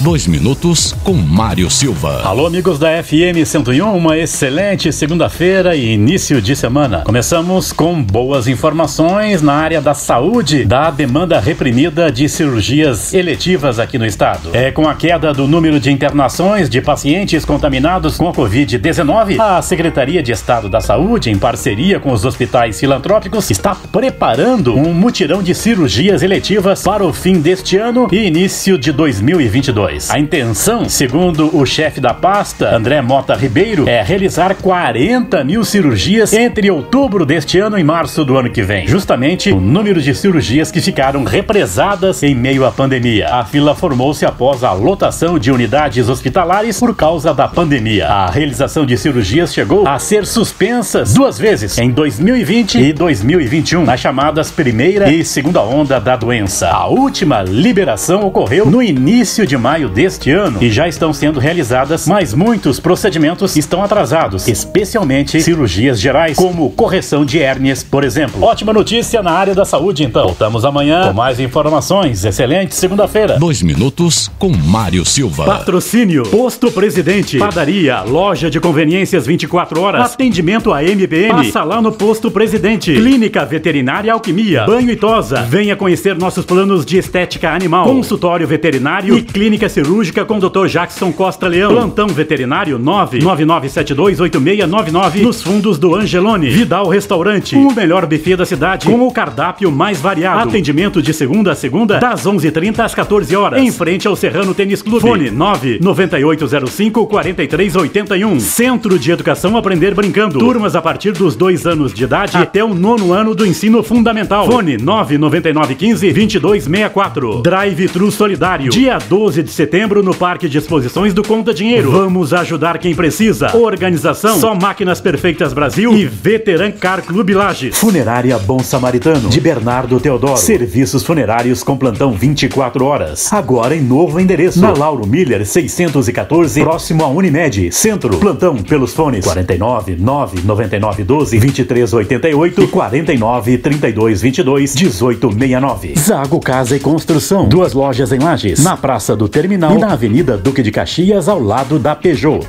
Dois minutos com Mário Silva. Alô, amigos da FM 101, uma excelente segunda-feira e início de semana. Começamos com boas informações na área da saúde, da demanda reprimida de cirurgias eletivas aqui no estado. É com a queda do número de internações de pacientes contaminados com a Covid-19, a Secretaria de Estado da Saúde, em parceria com os hospitais filantrópicos, está preparando um mutirão de cirurgias eletivas para o fim deste ano e início de 2022. A intenção, segundo o chefe da pasta, André Mota Ribeiro, é realizar 40 mil cirurgias entre outubro deste ano e março do ano que vem. Justamente o número de cirurgias que ficaram represadas em meio à pandemia. A fila formou-se após a lotação de unidades hospitalares por causa da pandemia. A realização de cirurgias chegou a ser suspensas duas vezes, em 2020 e 2021, nas chamadas primeira e segunda onda da doença. A última liberação ocorreu no início de maio maio deste ano e já estão sendo realizadas, mas muitos procedimentos estão atrasados, especialmente cirurgias gerais, como correção de hérnias, por exemplo. Ótima notícia na área da saúde, então. Voltamos amanhã com mais informações. Excelente segunda-feira. Dois minutos com Mário Silva. Patrocínio: Posto Presidente, Padaria, Loja de Conveniências 24 horas, atendimento a MBM. Passa lá no Posto Presidente. Clínica Veterinária Alquimia, Banho e Tosa. Venha conhecer nossos planos de estética animal, consultório veterinário e clínica cirúrgica com Dr. Jackson Costa Leão. Plantão veterinário 999728699 nos fundos do Angelone. Vidal Restaurante, o melhor buffet da cidade com o cardápio mais variado. Atendimento de segunda a segunda das 11:30 às 14 horas. Em frente ao Serrano Tênis Clube. Fone 998054381. Centro de Educação Aprender Brincando. Turmas a partir dos dois anos de idade até o nono ano do ensino fundamental. Fone 999152264. Drive Tru Solidário. Dia 12 de setembro no Parque de Exposições do Conta Dinheiro. Vamos ajudar quem precisa. Organização Só Máquinas Perfeitas Brasil e Veteran Car Clube Lages. Funerária Bom Samaritano de Bernardo Teodoro. Serviços funerários com plantão 24 horas. Agora em novo endereço. Na Lauro Miller 614, próximo à Unimed. Centro. Plantão pelos fones 49 999 12 23 88 e 49 32 22 18 69. Zago Casa e Construção. Duas lojas em Lages. Na Praça do Terminal e na Avenida Duque de Caxias, ao lado da Peugeot.